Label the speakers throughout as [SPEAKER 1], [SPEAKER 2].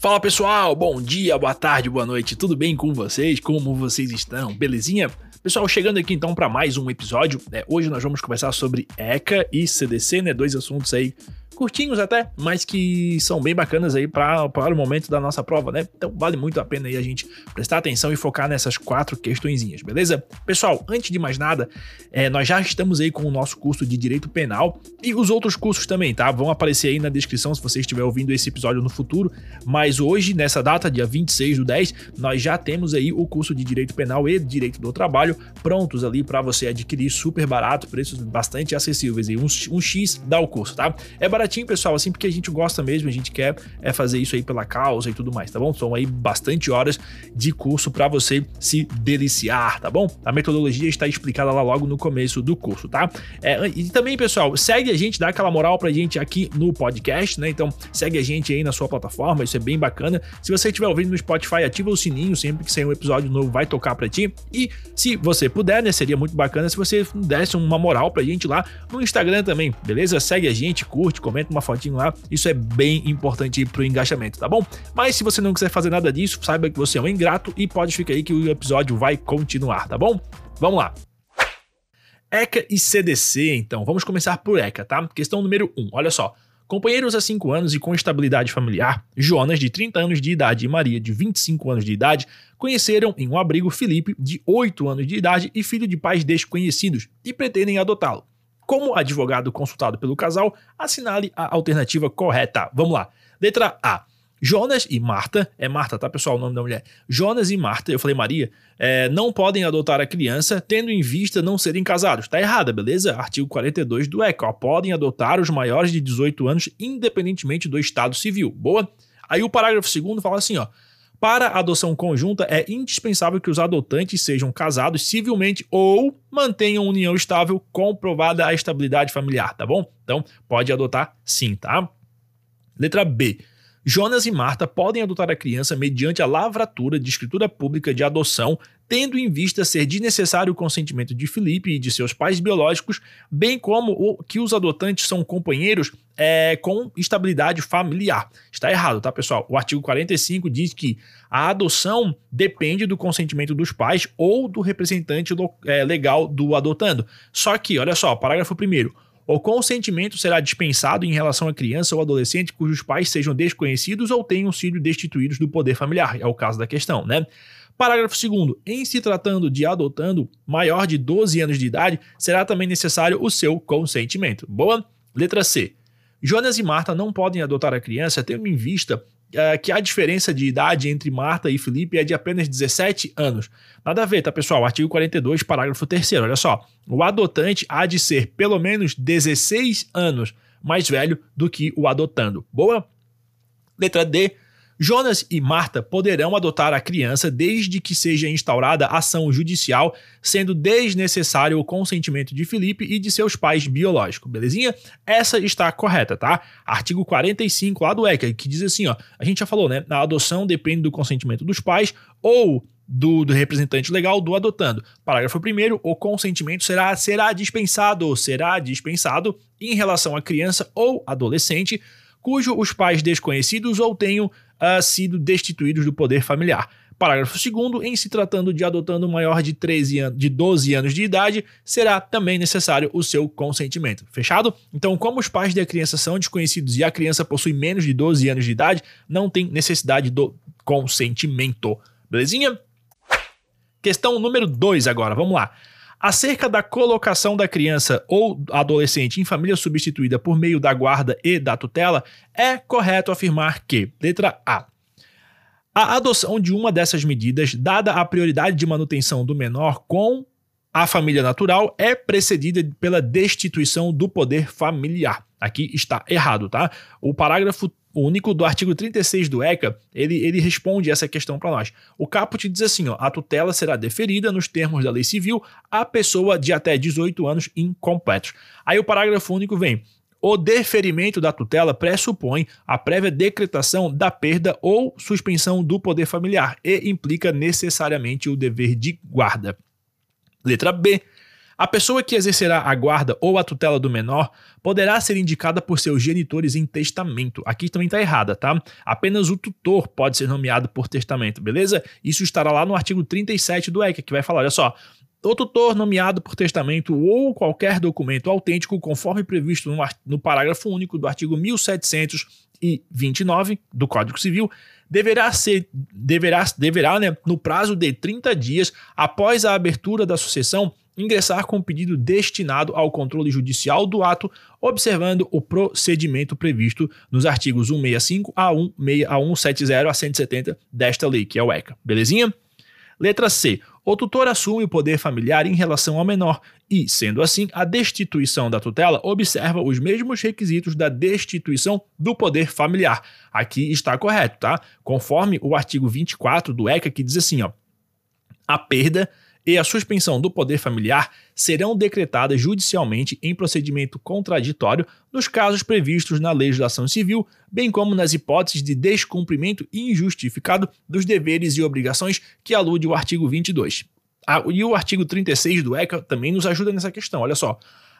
[SPEAKER 1] Fala pessoal, bom dia, boa tarde, boa noite, tudo bem com vocês? Como vocês estão? Belezinha? Pessoal, chegando aqui então para mais um episódio, né? hoje nós vamos conversar sobre ECA e CDC, né? Dois assuntos aí curtinhos até, mas que são bem bacanas aí para o momento da nossa prova, né? Então vale muito a pena aí a gente prestar atenção e focar nessas quatro questõezinhas, beleza? Pessoal, antes de mais nada, é, nós já estamos aí com o nosso curso de Direito Penal e os outros cursos também, tá? Vão aparecer aí na descrição se você estiver ouvindo esse episódio no futuro, mas hoje, nessa data, dia 26 do 10, nós já temos aí o curso de Direito Penal e Direito do Trabalho prontos ali para você adquirir super barato, preços bastante acessíveis e um, um X dá o curso, tá? É baratinho baratinho, pessoal, assim, porque a gente gosta mesmo, a gente quer é fazer isso aí pela causa e tudo mais, tá bom? São aí bastante horas de curso para você se deliciar, tá bom? A metodologia está explicada lá logo no começo do curso, tá? É, e também, pessoal, segue a gente, dá aquela moral pra gente aqui no podcast, né? Então, segue a gente aí na sua plataforma, isso é bem bacana. Se você estiver ouvindo no Spotify, ativa o sininho, sempre que sair um episódio novo vai tocar para ti. E se você puder, né, seria muito bacana se você desse uma moral pra gente lá no Instagram também, beleza? Segue a gente, curte, comenta uma fotinho lá. Isso é bem importante pro engajamento, tá bom? Mas se você não quiser fazer nada disso, saiba que você é um ingrato e pode ficar aí que o episódio vai continuar, tá bom? Vamos lá. ECA e CDC, então. Vamos começar por ECA, tá? Questão número 1. Um, olha só. Companheiros há 5 anos e com estabilidade familiar, Jonas, de 30 anos de idade, e Maria, de 25 anos de idade, conheceram em um abrigo Felipe, de 8 anos de idade e filho de pais desconhecidos, e pretendem adotá-lo. Como advogado consultado pelo casal, assinale a alternativa correta. Vamos lá. Letra A. Jonas e Marta, é Marta, tá pessoal, o nome da mulher. Jonas e Marta, eu falei Maria, é, não podem adotar a criança tendo em vista não serem casados. Tá errada, beleza? Artigo 42 do ECA, ó, podem adotar os maiores de 18 anos independentemente do estado civil. Boa? Aí o parágrafo segundo fala assim, ó. Para a adoção conjunta, é indispensável que os adotantes sejam casados civilmente ou mantenham união estável comprovada a estabilidade familiar, tá bom? Então, pode adotar sim, tá? Letra B. Jonas e Marta podem adotar a criança mediante a lavratura de escritura pública de adoção, tendo em vista ser desnecessário o consentimento de Felipe e de seus pais biológicos, bem como o que os adotantes são companheiros é, com estabilidade familiar. Está errado, tá, pessoal? O artigo 45 diz que a adoção depende do consentimento dos pais ou do representante é, legal do adotando. Só que, olha só, parágrafo 1 o consentimento será dispensado em relação à criança ou adolescente cujos pais sejam desconhecidos ou tenham sido destituídos do poder familiar. É o caso da questão, né? Parágrafo 2. Em se tratando de adotando maior de 12 anos de idade, será também necessário o seu consentimento. Boa? Letra C. Jonas e Marta não podem adotar a criança tendo em vista que a diferença de idade entre Marta e Felipe é de apenas 17 anos. Nada a ver, tá, pessoal? Artigo 42, parágrafo 3. Olha só. O adotante há de ser pelo menos 16 anos mais velho do que o adotando. Boa? Letra D. Jonas e Marta poderão adotar a criança desde que seja instaurada ação judicial, sendo desnecessário o consentimento de Felipe e de seus pais biológicos, belezinha? Essa está correta, tá? Artigo 45 lá do ECA, que diz assim, ó, a gente já falou, né? A adoção depende do consentimento dos pais ou do, do, representante legal do adotando. Parágrafo 1 o consentimento será, será dispensado, será dispensado em relação à criança ou adolescente cujo os pais desconhecidos ou tenham uh, sido destituídos do poder familiar. Parágrafo 2 em se tratando de adotando maior de 13 anos, de 12 anos de idade, será também necessário o seu consentimento. Fechado? Então, como os pais da criança são desconhecidos e a criança possui menos de 12 anos de idade, não tem necessidade do consentimento. Belezinha? Questão número 2 agora, vamos lá. Acerca da colocação da criança ou adolescente em família substituída por meio da guarda e da tutela, é correto afirmar que, letra A, a adoção de uma dessas medidas, dada a prioridade de manutenção do menor com a família natural, é precedida pela destituição do poder familiar. Aqui está errado, tá? O parágrafo único do artigo 36 do ECA, ele, ele responde essa questão para nós. O caput diz assim, ó, a tutela será deferida nos termos da lei civil à pessoa de até 18 anos incompletos. Aí o parágrafo único vem, o deferimento da tutela pressupõe a prévia decretação da perda ou suspensão do poder familiar e implica necessariamente o dever de guarda. Letra B. A pessoa que exercerá a guarda ou a tutela do menor poderá ser indicada por seus genitores em testamento. Aqui também está errada, tá? Apenas o tutor pode ser nomeado por testamento, beleza? Isso estará lá no artigo 37 do ECA, que vai falar, olha só, o tutor nomeado por testamento ou qualquer documento autêntico, conforme previsto no, no parágrafo único do artigo 1729 do Código Civil, deverá ser, deverá, deverá né, no prazo de 30 dias após a abertura da sucessão, ingressar com pedido destinado ao controle judicial do ato, observando o procedimento previsto nos artigos 165 a, 16, a 170 a 170 desta lei, que é o ECA. Belezinha? Letra C. O tutor assume o poder familiar em relação ao menor e, sendo assim, a destituição da tutela observa os mesmos requisitos da destituição do poder familiar. Aqui está correto, tá? Conforme o artigo 24 do ECA, que diz assim, ó: a perda e a suspensão do poder familiar serão decretadas judicialmente em procedimento contraditório nos casos previstos na legislação civil, bem como nas hipóteses de descumprimento injustificado dos deveres e obrigações que alude o artigo 22. Ah, e o artigo 36 do ECA também nos ajuda nessa questão. Olha só.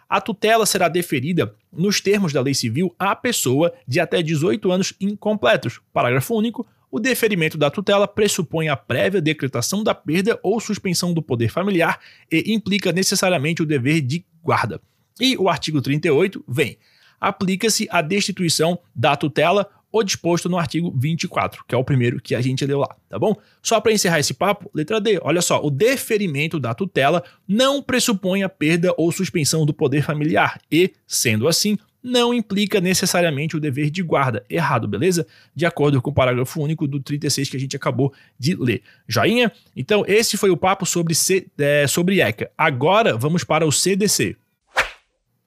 [SPEAKER 1] A tutela será deferida, nos termos da lei civil, à pessoa de até 18 anos incompletos. Parágrafo único. O deferimento da tutela pressupõe a prévia decretação da perda ou suspensão do poder familiar e implica necessariamente o dever de guarda. E o artigo 38 vem. Aplica-se a destituição da tutela o disposto no artigo 24, que é o primeiro que a gente leu lá, tá bom? Só para encerrar esse papo, letra D. Olha só, o deferimento da tutela não pressupõe a perda ou suspensão do poder familiar e, sendo assim, não implica necessariamente o dever de guarda. Errado, beleza? De acordo com o parágrafo único do 36 que a gente acabou de ler. Joinha? Então, esse foi o papo sobre, C, é, sobre ECA. Agora vamos para o CDC.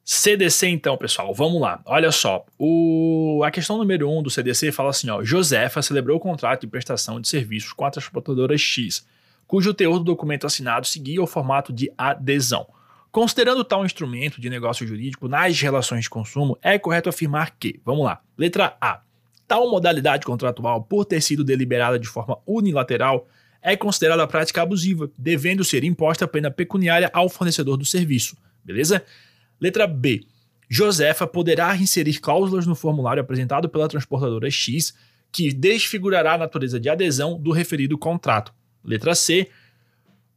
[SPEAKER 1] CDC, então, pessoal, vamos lá. Olha só, o... a questão número 1 um do CDC fala assim: ó, Josefa celebrou o contrato de prestação de serviços com a transportadora X, cujo teor do documento assinado seguia o formato de adesão. Considerando tal instrumento de negócio jurídico nas relações de consumo, é correto afirmar que, vamos lá, letra A, tal modalidade contratual, por ter sido deliberada de forma unilateral, é considerada prática abusiva, devendo ser imposta pena pecuniária ao fornecedor do serviço. Beleza? Letra B. Josefa poderá inserir cláusulas no formulário apresentado pela transportadora X que desfigurará a natureza de adesão do referido contrato. Letra C.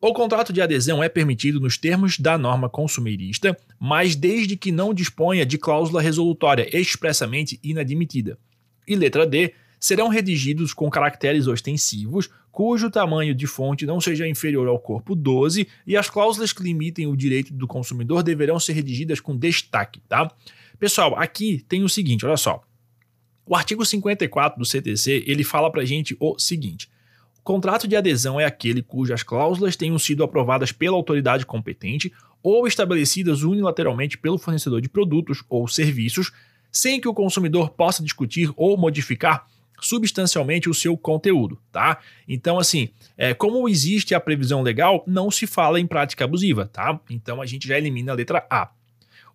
[SPEAKER 1] O contrato de adesão é permitido nos termos da norma consumerista, mas desde que não disponha de cláusula resolutória expressamente inadmitida. E letra D, serão redigidos com caracteres ostensivos, cujo tamanho de fonte não seja inferior ao corpo 12, e as cláusulas que limitem o direito do consumidor deverão ser redigidas com destaque, tá? Pessoal, aqui tem o seguinte, olha só. O artigo 54 do CTC, ele fala pra gente o seguinte: Contrato de adesão é aquele cujas cláusulas tenham sido aprovadas pela autoridade competente ou estabelecidas unilateralmente pelo fornecedor de produtos ou serviços, sem que o consumidor possa discutir ou modificar substancialmente o seu conteúdo, tá? Então, assim, é, como existe a previsão legal, não se fala em prática abusiva, tá? Então a gente já elimina a letra A.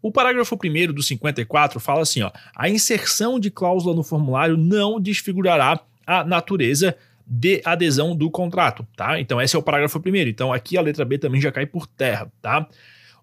[SPEAKER 1] O parágrafo 1 do 54 fala assim: ó, a inserção de cláusula no formulário não desfigurará a natureza de adesão do contrato, tá? Então esse é o parágrafo primeiro. Então aqui a letra B também já cai por terra, tá?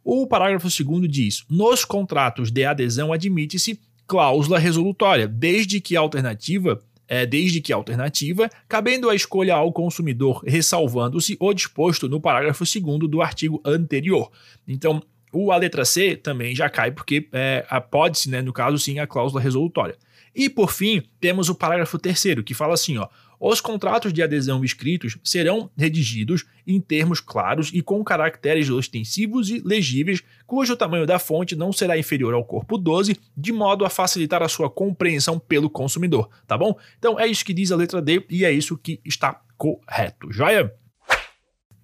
[SPEAKER 1] O parágrafo segundo diz: nos contratos de adesão admite-se cláusula resolutória, desde que a alternativa é, desde que alternativa, cabendo a escolha ao consumidor, ressalvando-se o disposto no parágrafo 2 do artigo anterior. Então, o a letra C também já cai, porque é, pode-se, né, no caso, sim, a cláusula resolutória. E, por fim, temos o parágrafo 3 que fala assim: ó, os contratos de adesão escritos serão redigidos em termos claros e com caracteres ostensivos e legíveis, cujo tamanho da fonte não será inferior ao corpo 12, de modo a facilitar a sua compreensão pelo consumidor, tá bom? Então é isso que diz a letra D e é isso que está correto, joia?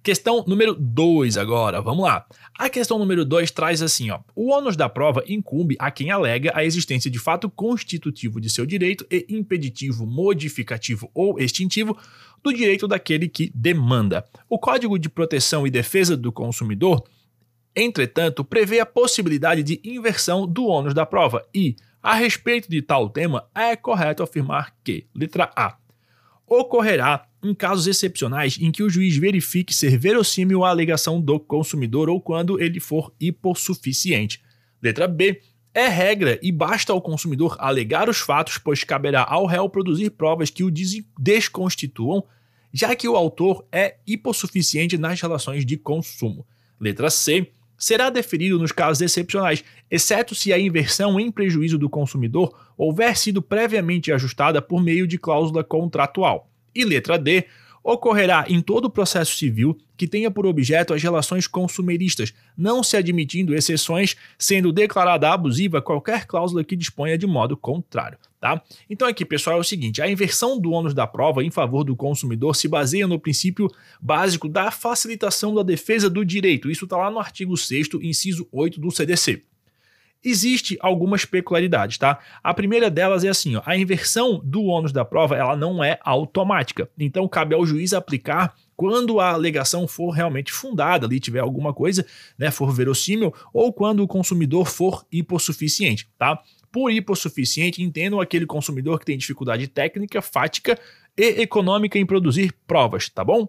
[SPEAKER 1] Questão número 2 agora, vamos lá. A questão número 2 traz assim, ó: o ônus da prova incumbe a quem alega a existência de fato constitutivo de seu direito e impeditivo, modificativo ou extintivo do direito daquele que demanda. O Código de Proteção e Defesa do Consumidor, entretanto, prevê a possibilidade de inversão do ônus da prova e, a respeito de tal tema, é correto afirmar que, letra A, ocorrerá em casos excepcionais em que o juiz verifique ser verossímil a alegação do consumidor ou quando ele for hipossuficiente. Letra B. É regra e basta ao consumidor alegar os fatos, pois caberá ao réu produzir provas que o desconstituam, já que o autor é hipossuficiente nas relações de consumo. Letra C será deferido nos casos excepcionais, exceto se a inversão em prejuízo do consumidor houver sido previamente ajustada por meio de cláusula contratual. E letra D, ocorrerá em todo processo civil que tenha por objeto as relações consumeristas, não se admitindo exceções, sendo declarada abusiva qualquer cláusula que disponha de modo contrário. Tá? Então aqui, pessoal, é o seguinte: a inversão do ônus da prova em favor do consumidor se baseia no princípio básico da facilitação da defesa do direito. Isso está lá no artigo 6 inciso 8 do CDC. Existe algumas peculiaridades, tá? A primeira delas é assim, ó, a inversão do ônus da prova, ela não é automática. Então cabe ao juiz aplicar quando a alegação for realmente fundada, ali tiver alguma coisa, né, for verossímil, ou quando o consumidor for hipossuficiente, tá? Por hipossuficiente, entendam aquele consumidor que tem dificuldade técnica, fática e econômica em produzir provas, tá bom?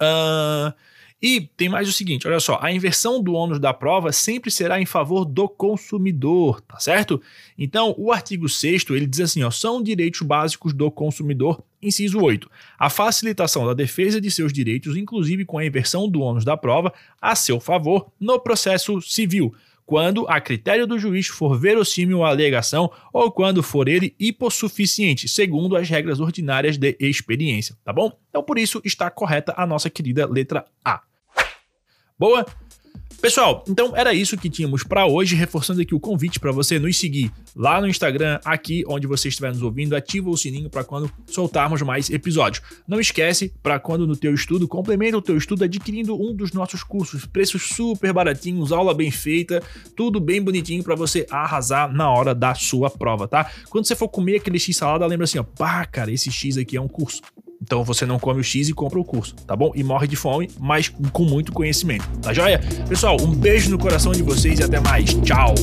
[SPEAKER 1] Uh, e tem mais o seguinte, olha só, a inversão do ônus da prova sempre será em favor do consumidor, tá certo? Então, o artigo 6 ele diz assim, ó, são direitos básicos do consumidor, inciso 8, a facilitação da defesa de seus direitos, inclusive com a inversão do ônus da prova, a seu favor no processo civil, quando, a critério do juiz, for verossímil a alegação ou quando for ele hipossuficiente, segundo as regras ordinárias de experiência, tá bom? Então, por isso, está correta a nossa querida letra A. Boa? Pessoal, então era isso que tínhamos para hoje, reforçando aqui o convite para você nos seguir lá no Instagram, aqui onde você estiver nos ouvindo, ativa o sininho para quando soltarmos mais episódios. Não esquece, para quando no teu estudo, complementa o teu estudo adquirindo um dos nossos cursos, preços super baratinhos, aula bem feita, tudo bem bonitinho para você arrasar na hora da sua prova, tá? Quando você for comer aquele X salada, lembra assim, ó, pá, cara, esse X aqui é um curso. Então você não come o X e compra o curso, tá bom? E morre de fome, mas com muito conhecimento, tá joia? Pessoal, um beijo no coração de vocês e até mais. Tchau!